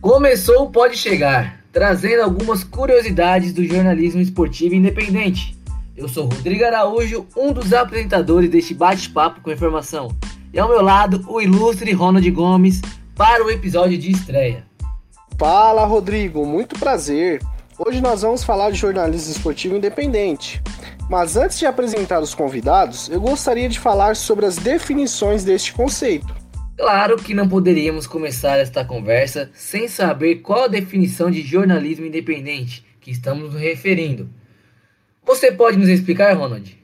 Começou o Pode Chegar, trazendo algumas curiosidades do jornalismo esportivo independente. Eu sou Rodrigo Araújo, um dos apresentadores deste bate-papo com informação. E ao meu lado, o ilustre Ronald Gomes, para o episódio de estreia. Fala, Rodrigo, muito prazer. Hoje nós vamos falar de jornalismo esportivo independente. Mas antes de apresentar os convidados, eu gostaria de falar sobre as definições deste conceito. Claro que não poderíamos começar esta conversa sem saber qual a definição de jornalismo independente que estamos nos referindo. Você pode nos explicar, Ronald?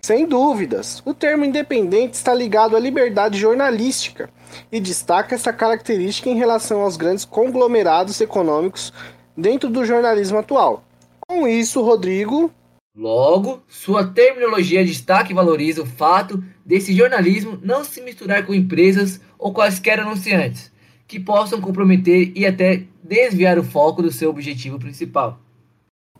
Sem dúvidas, o termo independente está ligado à liberdade jornalística e destaca essa característica em relação aos grandes conglomerados econômicos dentro do jornalismo atual. Com isso, Rodrigo, Logo, sua terminologia destaca e valoriza o fato desse jornalismo não se misturar com empresas ou quaisquer anunciantes, que possam comprometer e até desviar o foco do seu objetivo principal.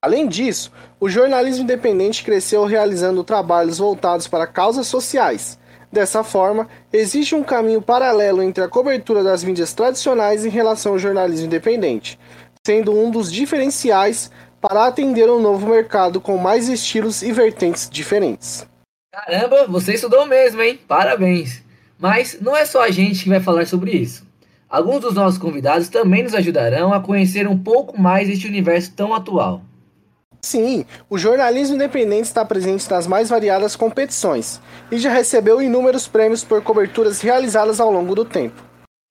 Além disso, o jornalismo independente cresceu realizando trabalhos voltados para causas sociais. Dessa forma, existe um caminho paralelo entre a cobertura das mídias tradicionais em relação ao jornalismo independente, sendo um dos diferenciais para atender um novo mercado com mais estilos e vertentes diferentes. Caramba, você estudou mesmo, hein? Parabéns! Mas não é só a gente que vai falar sobre isso. Alguns dos nossos convidados também nos ajudarão a conhecer um pouco mais este universo tão atual. Sim, o jornalismo independente está presente nas mais variadas competições e já recebeu inúmeros prêmios por coberturas realizadas ao longo do tempo.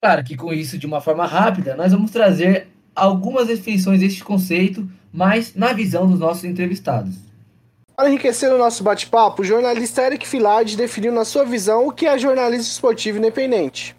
Claro que com isso, de uma forma rápida, nós vamos trazer algumas definições deste conceito mas na visão dos nossos entrevistados. Para enriquecer o nosso bate-papo, o jornalista Eric Filard definiu na sua visão o que é jornalismo esportivo independente.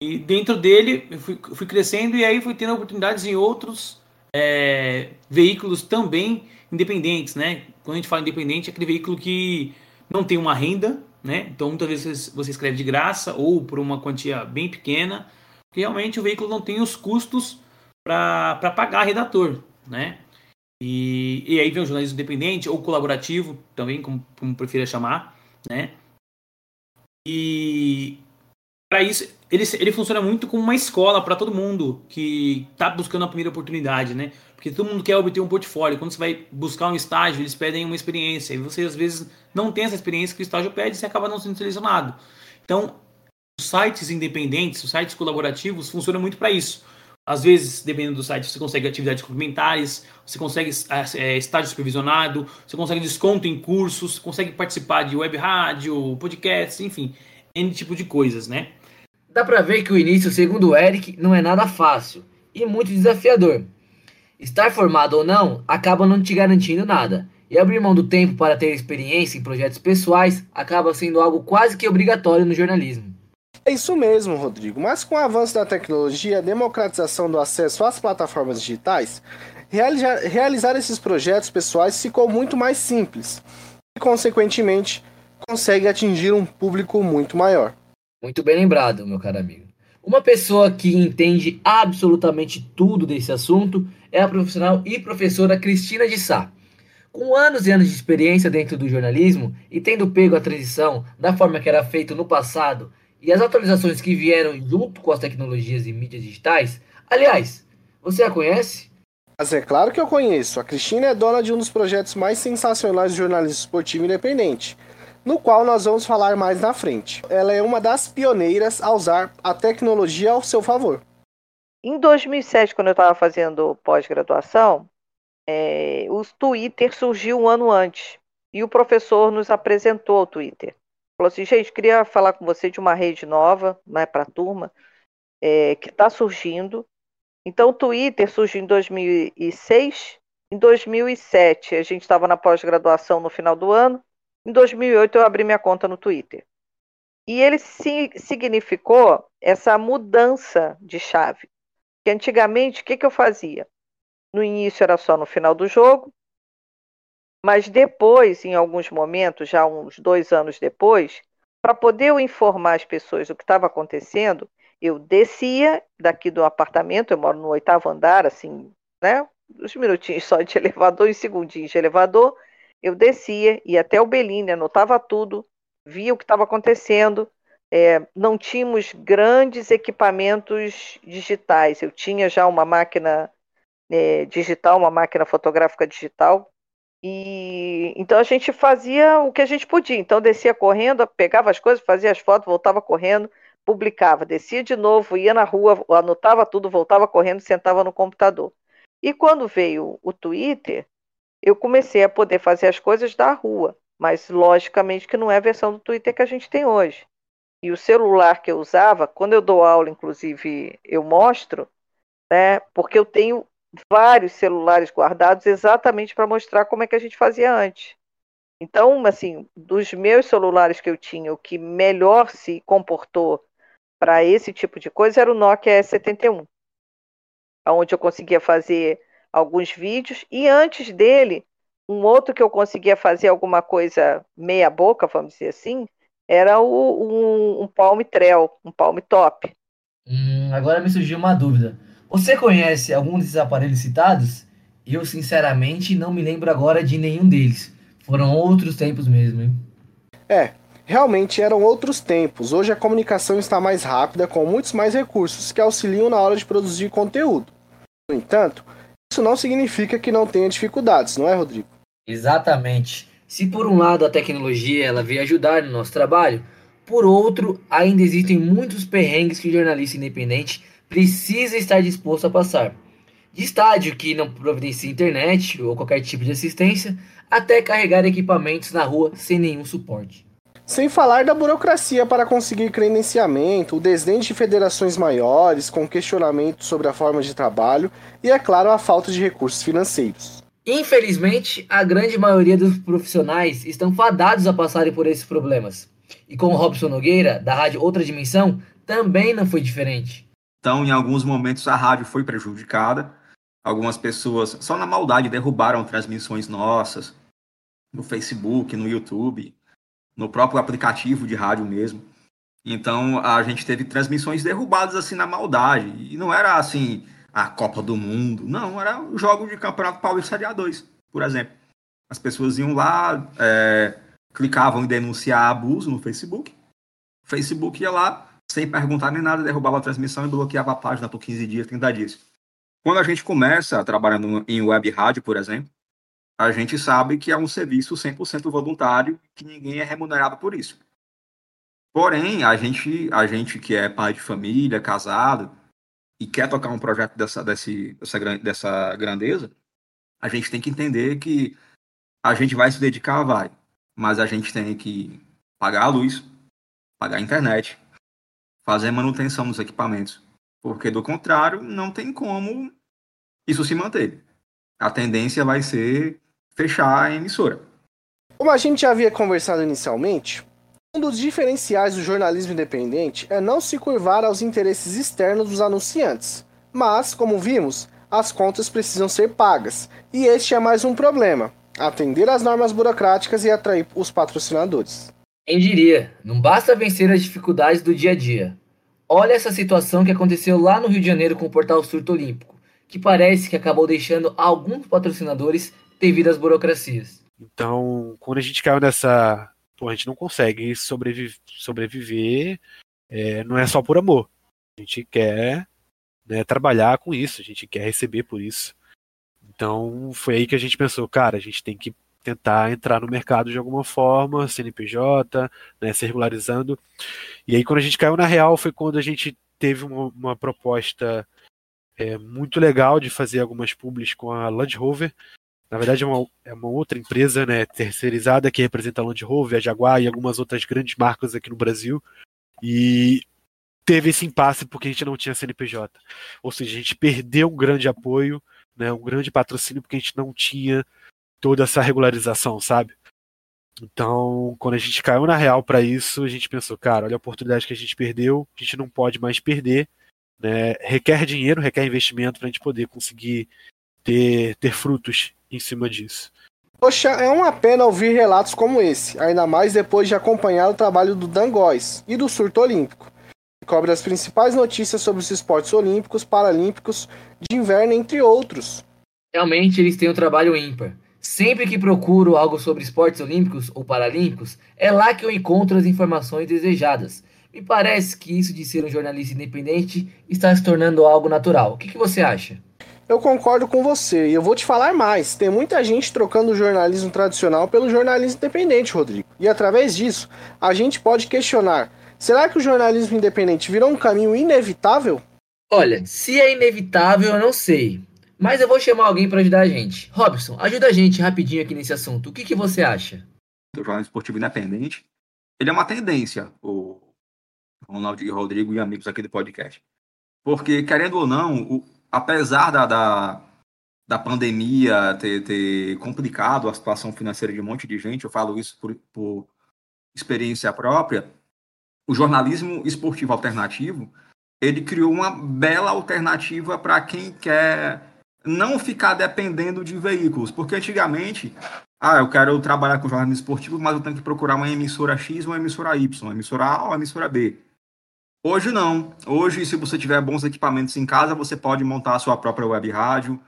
E dentro dele, eu fui, fui crescendo e aí fui tendo oportunidades em outros é, veículos também independentes, né? Quando a gente fala independente, é aquele veículo que não tem uma renda, né? Então muitas vezes você escreve de graça ou por uma quantia bem pequena, porque realmente o veículo não tem os custos para pagar redator, né? E, e aí vem o jornalismo independente ou colaborativo, também, como, como prefira chamar, né? E para isso, ele, ele funciona muito como uma escola para todo mundo que está buscando a primeira oportunidade, né? Porque todo mundo quer obter um portfólio. Quando você vai buscar um estágio, eles pedem uma experiência. E você, às vezes, não tem essa experiência que o estágio pede e você acaba não sendo selecionado. Então, os sites independentes, os sites colaborativos, funcionam muito para isso. Às vezes, dependendo do site, você consegue atividades complementares, você consegue é, estágio supervisionado, você consegue desconto em cursos, consegue participar de web rádio, podcast, enfim, N tipo de coisas, né? Dá pra ver que o início, segundo o Eric, não é nada fácil e muito desafiador. Estar formado ou não acaba não te garantindo nada, e abrir mão do tempo para ter experiência em projetos pessoais acaba sendo algo quase que obrigatório no jornalismo. É isso mesmo, Rodrigo. Mas com o avanço da tecnologia, a democratização do acesso às plataformas digitais, realizar, realizar esses projetos pessoais ficou muito mais simples e, consequentemente, consegue atingir um público muito maior. Muito bem lembrado, meu caro amigo. Uma pessoa que entende absolutamente tudo desse assunto é a profissional e professora Cristina de Sá. Com anos e anos de experiência dentro do jornalismo e tendo pego a transição da forma que era feito no passado e as atualizações que vieram junto com as tecnologias e mídias digitais. Aliás, você a conhece? Mas é claro que eu conheço. A Cristina é dona de um dos projetos mais sensacionais do jornalismo esportivo independente, no qual nós vamos falar mais na frente. Ela é uma das pioneiras a usar a tecnologia ao seu favor. Em 2007, quando eu estava fazendo pós-graduação, é, o Twitter surgiu um ano antes e o professor nos apresentou o Twitter. Falou assim, gente, queria falar com você de uma rede nova, né, para a turma, é, que está surgindo. Então, o Twitter surgiu em 2006. Em 2007, a gente estava na pós-graduação no final do ano. Em 2008, eu abri minha conta no Twitter. E ele significou essa mudança de chave. Que antigamente, o que, que eu fazia? No início era só no final do jogo, mas depois, em alguns momentos, já uns dois anos depois, para poder eu informar as pessoas do que estava acontecendo, eu descia daqui do apartamento, eu moro no oitavo andar, assim, né? Uns minutinhos só de elevador, em segundinhos de elevador, eu descia, ia até o Belini, anotava tudo, via o que estava acontecendo, é, não tínhamos grandes equipamentos digitais. Eu tinha já uma máquina é, digital, uma máquina fotográfica digital, e então a gente fazia o que a gente podia. Então descia correndo, pegava as coisas, fazia as fotos, voltava correndo, publicava, descia de novo, ia na rua, anotava tudo, voltava correndo, sentava no computador. E quando veio o Twitter, eu comecei a poder fazer as coisas da rua, mas logicamente que não é a versão do Twitter que a gente tem hoje. E o celular que eu usava, quando eu dou aula, inclusive, eu mostro, né? Porque eu tenho vários celulares guardados exatamente para mostrar como é que a gente fazia antes. Então, assim, dos meus celulares que eu tinha, o que melhor se comportou para esse tipo de coisa era o Nokia S71, onde eu conseguia fazer alguns vídeos e antes dele, um outro que eu conseguia fazer alguma coisa meia boca, vamos dizer assim, era o, um, um Palm Trail, um Palm Top. Hum, agora me surgiu uma dúvida. Você conhece algum desses aparelhos citados? Eu, sinceramente, não me lembro agora de nenhum deles. Foram outros tempos mesmo, hein? É, realmente eram outros tempos. Hoje a comunicação está mais rápida, com muitos mais recursos que auxiliam na hora de produzir conteúdo. No entanto, isso não significa que não tenha dificuldades, não é, Rodrigo? Exatamente. Se por um lado a tecnologia ela veio ajudar no nosso trabalho, por outro, ainda existem muitos perrengues que o jornalista independente precisa estar disposto a passar. De estádio que não providencia internet ou qualquer tipo de assistência, até carregar equipamentos na rua sem nenhum suporte. Sem falar da burocracia para conseguir credenciamento, o desdém de federações maiores, com questionamentos sobre a forma de trabalho e, é claro, a falta de recursos financeiros. Infelizmente, a grande maioria dos profissionais estão fadados a passarem por esses problemas. E com o Robson Nogueira, da rádio Outra Dimensão, também não foi diferente. Então, em alguns momentos, a rádio foi prejudicada. Algumas pessoas, só na maldade, derrubaram transmissões nossas no Facebook, no YouTube, no próprio aplicativo de rádio mesmo. Então, a gente teve transmissões derrubadas assim na maldade. E não era assim a Copa do Mundo. Não, era o jogo de Campeonato Paulista Série A2, por exemplo. As pessoas iam lá, é, clicavam em denunciar abuso no Facebook. O Facebook ia lá, sem perguntar nem nada, derrubava a transmissão e bloqueava a página por 15 dias, 30 dias. Quando a gente começa trabalhando em web rádio, por exemplo, a gente sabe que é um serviço 100% voluntário, que ninguém é remunerado por isso. Porém, a gente, a gente que é pai de família, casado, e quer tocar um projeto dessa, desse, dessa, dessa grandeza, a gente tem que entender que a gente vai se dedicar, vai, mas a gente tem que pagar a luz, pagar a internet, fazer manutenção nos equipamentos, porque do contrário não tem como isso se manter. A tendência vai ser fechar a emissora. Como a gente já havia conversado inicialmente, um dos diferenciais do jornalismo independente é não se curvar aos interesses externos dos anunciantes. Mas, como vimos, as contas precisam ser pagas, e este é mais um problema: atender às normas burocráticas e atrair os patrocinadores. Quem diria, não basta vencer as dificuldades do dia a dia. Olha essa situação que aconteceu lá no Rio de Janeiro com o portal Surto Olímpico, que parece que acabou deixando alguns patrocinadores devido às burocracias. Então, quando a gente caiu nessa. Pô, a gente não consegue sobreviver, sobreviver é, não é só por amor. A gente quer né, trabalhar com isso, a gente quer receber por isso. Então, foi aí que a gente pensou, cara, a gente tem que tentar entrar no mercado de alguma forma, CNPJ, né, se regularizando. E aí, quando a gente caiu na real, foi quando a gente teve uma, uma proposta é, muito legal de fazer algumas publis com a Land Rover. Na verdade, é uma, é uma outra empresa né, terceirizada que representa a Land Rover, a Jaguar e algumas outras grandes marcas aqui no Brasil. E teve esse impasse porque a gente não tinha CNPJ. Ou seja, a gente perdeu um grande apoio, né, um grande patrocínio porque a gente não tinha toda essa regularização, sabe? Então, quando a gente caiu na real para isso, a gente pensou, cara, olha a oportunidade que a gente perdeu, a gente não pode mais perder, né? Requer dinheiro, requer investimento para a gente poder conseguir ter, ter frutos em cima disso. Poxa, é uma pena ouvir relatos como esse, ainda mais depois de acompanhar o trabalho do Dan Góes e do Surto Olímpico, que cobre as principais notícias sobre os esportes olímpicos, paralímpicos, de inverno, entre outros. Realmente eles têm um trabalho ímpar. Sempre que procuro algo sobre esportes olímpicos ou paralímpicos, é lá que eu encontro as informações desejadas. Me parece que isso de ser um jornalista independente está se tornando algo natural. O que, que você acha? Eu concordo com você e eu vou te falar mais. Tem muita gente trocando o jornalismo tradicional pelo jornalismo independente, Rodrigo. E através disso, a gente pode questionar: será que o jornalismo independente virou um caminho inevitável? Olha, se é inevitável, eu não sei. Mas eu vou chamar alguém para ajudar a gente. Robson, ajuda a gente rapidinho aqui nesse assunto. O que, que você acha? O jornalismo esportivo independente, ele é uma tendência, o Ronaldo e Rodrigo e amigos aqui do podcast. Porque, querendo ou não, o, apesar da, da, da pandemia ter, ter, complicado a situação financeira de um monte de gente, eu falo isso por, por experiência própria, o jornalismo esportivo alternativo, ele criou uma bela alternativa para quem quer não ficar dependendo de veículos, porque antigamente, ah, eu quero trabalhar com jornalismo esportivo, mas eu tenho que procurar uma emissora X, uma emissora Y, uma emissora A ou uma emissora B. Hoje não. Hoje, se você tiver bons equipamentos em casa, você pode montar a sua própria web rádio,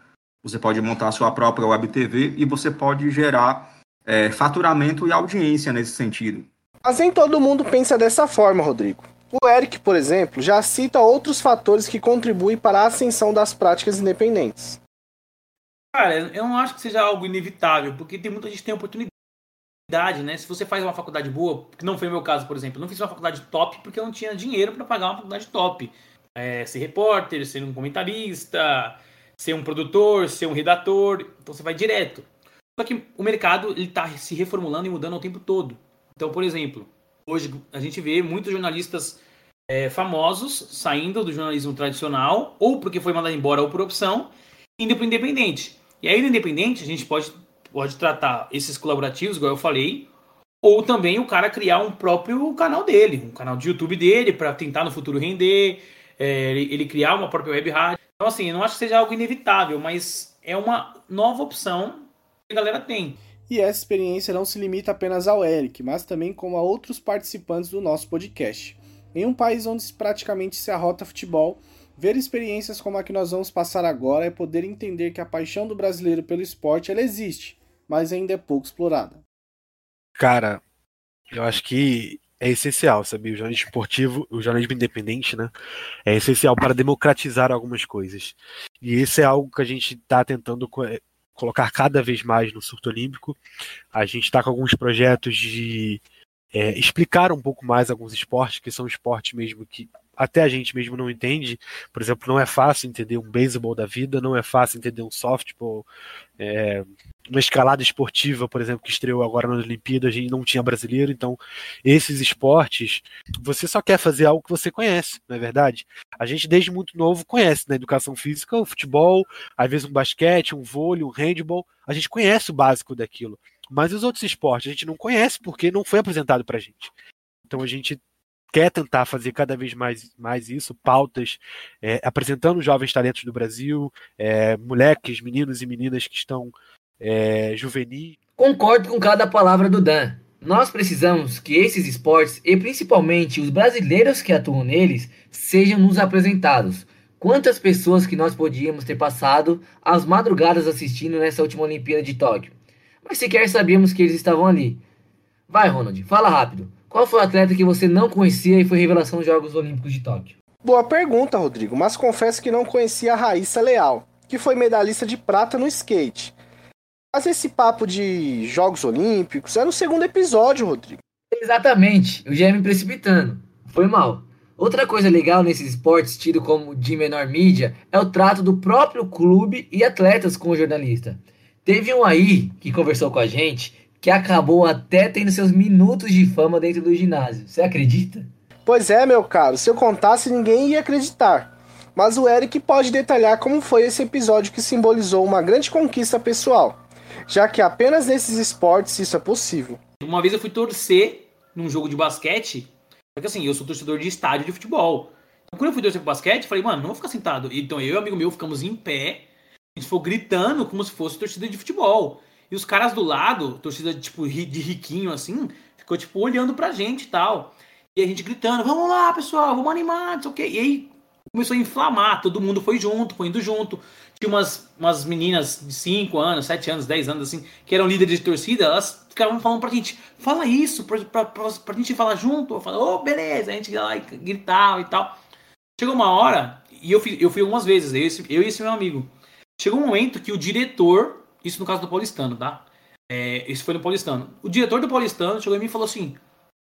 você pode montar a sua própria web TV e você pode gerar é, faturamento e audiência nesse sentido. Mas nem todo mundo pensa dessa forma, Rodrigo. O Eric, por exemplo, já cita outros fatores que contribuem para a ascensão das práticas independentes. Cara, eu não acho que seja algo inevitável, porque tem muita gente que tem oportunidade né? Se você faz uma faculdade boa, que não foi o meu caso, por exemplo, eu não fiz uma faculdade top porque eu não tinha dinheiro para pagar uma faculdade top. É, ser repórter, ser um comentarista, ser um produtor, ser um redator, então você vai direto. Só que o mercado ele está se reformulando e mudando o tempo todo. Então, por exemplo, hoje a gente vê muitos jornalistas é, famosos saindo do jornalismo tradicional, ou porque foi mandado embora ou por opção, indo para o independente. E aí no independente a gente pode pode tratar esses colaborativos, igual eu falei, ou também o cara criar um próprio canal dele, um canal de YouTube dele, para tentar no futuro render, é, ele, ele, criar uma própria web rádio. Então, assim, eu não acho que seja algo inevitável, mas é uma nova opção que a galera tem. E essa experiência não se limita apenas ao Eric, mas também como a outros participantes do nosso podcast. Em um país onde praticamente se arrota futebol, ver experiências como a que nós vamos passar agora é poder entender que a paixão do brasileiro pelo esporte ela existe mas ainda é pouco explorada. Cara, eu acho que é essencial, sabe? O jornalismo esportivo, o jornalismo independente, né? É essencial para democratizar algumas coisas. E isso é algo que a gente está tentando é, colocar cada vez mais no surto olímpico. A gente está com alguns projetos de é, explicar um pouco mais alguns esportes, que são esportes mesmo que até a gente mesmo não entende. Por exemplo, não é fácil entender um beisebol da vida, não é fácil entender um softball, é, uma escalada esportiva, por exemplo, que estreou agora na Olimpíada, a gente não tinha brasileiro, então esses esportes, você só quer fazer algo que você conhece, não é verdade? A gente desde muito novo conhece na né? educação física o futebol, às vezes um basquete, um vôlei, um handball, a gente conhece o básico daquilo. Mas os outros esportes a gente não conhece porque não foi apresentado pra gente. Então a gente quer tentar fazer cada vez mais, mais isso, pautas, é, apresentando jovens talentos do Brasil, é, moleques, meninos e meninas que estão é, juvenis. Concordo com cada palavra do Dan. Nós precisamos que esses esportes, e principalmente os brasileiros que atuam neles, sejam nos apresentados. Quantas pessoas que nós podíamos ter passado as madrugadas assistindo nessa última Olimpíada de Tóquio? Mas sequer sabíamos que eles estavam ali. Vai, Ronald, fala rápido. Qual foi o atleta que você não conhecia e foi revelação dos Jogos Olímpicos de Tóquio? Boa pergunta, Rodrigo, mas confesso que não conhecia a Raíssa Leal, que foi medalhista de prata no skate. Mas esse papo de Jogos Olímpicos é no segundo episódio, Rodrigo. Exatamente, eu já ia me precipitando. Foi mal. Outra coisa legal nesses esportes tido como de menor mídia é o trato do próprio clube e atletas com o jornalista. Teve um aí que conversou com a gente que acabou até tendo seus minutos de fama dentro do ginásio. Você acredita? Pois é, meu caro, se eu contasse ninguém ia acreditar. Mas o Eric pode detalhar como foi esse episódio que simbolizou uma grande conquista pessoal, já que apenas nesses esportes isso é possível. Uma vez eu fui torcer num jogo de basquete, porque assim, eu sou torcedor de estádio de futebol. Então, quando eu fui torcer pro basquete, falei, mano, não vou ficar sentado. Então eu e um amigo meu ficamos em pé, a gente foi gritando como se fosse torcida de futebol. E os caras do lado, torcida tipo de riquinho assim, ficou tipo olhando pra gente e tal. E a gente gritando: "Vamos lá, pessoal, vamos animar", não sei o quê. E aí começou a inflamar, todo mundo foi junto, foi indo junto. Tinha umas, umas meninas de 5 anos, 7 anos, 10 anos assim, que eram líderes de torcida, elas ficavam falando pra gente, fala isso, pra, pra, pra, pra gente falar junto. Eu ô, oh, beleza, a gente ia lá e gritava e tal. Chegou uma hora, e eu fui, eu fui algumas vezes, eu, eu e esse meu amigo. Chegou um momento que o diretor, isso no caso do Paulistano, tá? É, isso foi no Paulistano. O diretor do Paulistano chegou em mim e falou assim: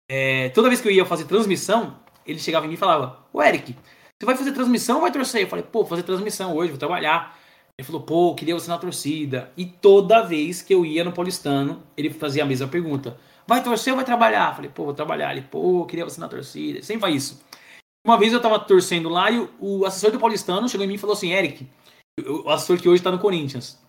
é, toda vez que eu ia fazer transmissão, ele chegava em mim e falava: Ô Eric, você vai fazer transmissão ou vai torcer? Eu falei: pô, vou fazer transmissão hoje, vou trabalhar. Ele falou: pô, queria você na torcida. E toda vez que eu ia no Paulistano, ele fazia a mesma pergunta: vai torcer ou vai trabalhar? Eu falei: pô, vou trabalhar. Ele: pô, queria você na torcida. Sempre faz isso. Uma vez eu tava torcendo lá e o, o assessor do Paulistano chegou em mim e falou assim: Eric, o assessor que hoje tá no Corinthians,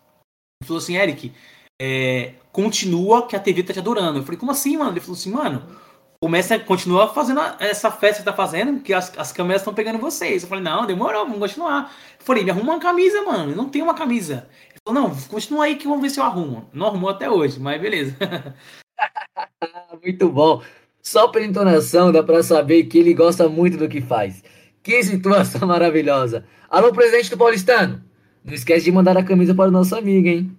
falou assim: Eric, é, continua que a TV tá te adorando. Eu falei: como assim, mano? Ele falou assim: mano começa, continua fazendo essa festa que tá fazendo, que as, as câmeras estão pegando vocês. Eu falei, não, demorou, vamos continuar. Eu falei, me arruma uma camisa, mano. Eu não tenho uma camisa. Ele falou, não, continua aí que vamos ver se eu arrumo. Não arrumou até hoje, mas beleza. muito bom. Só pela entonação dá pra saber que ele gosta muito do que faz. Que situação maravilhosa. Alô, presidente do Paulistano. Não esquece de mandar a camisa para o nosso amigo, hein?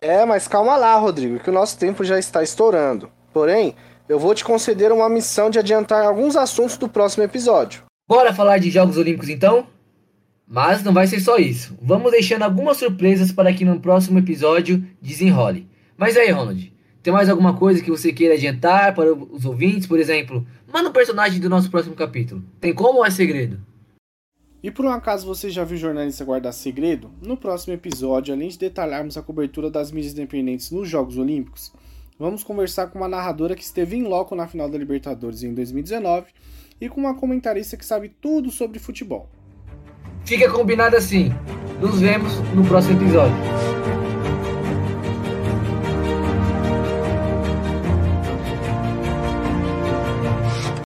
É, mas calma lá, Rodrigo, que o nosso tempo já está estourando. Porém, eu vou te conceder uma missão de adiantar alguns assuntos do próximo episódio. Bora falar de Jogos Olímpicos então? Mas não vai ser só isso. Vamos deixando algumas surpresas para que no próximo episódio desenrole. Mas aí, Ronald, tem mais alguma coisa que você queira adiantar para os ouvintes? Por exemplo, manda o um personagem do nosso próximo capítulo. Tem como ou é segredo? E por um acaso você já viu jornalista guardar segredo? No próximo episódio, além de detalharmos a cobertura das mídias independentes nos Jogos Olímpicos, vamos conversar com uma narradora que esteve em loco na final da Libertadores em 2019 e com uma comentarista que sabe tudo sobre futebol. Fica combinado assim. Nos vemos no próximo episódio.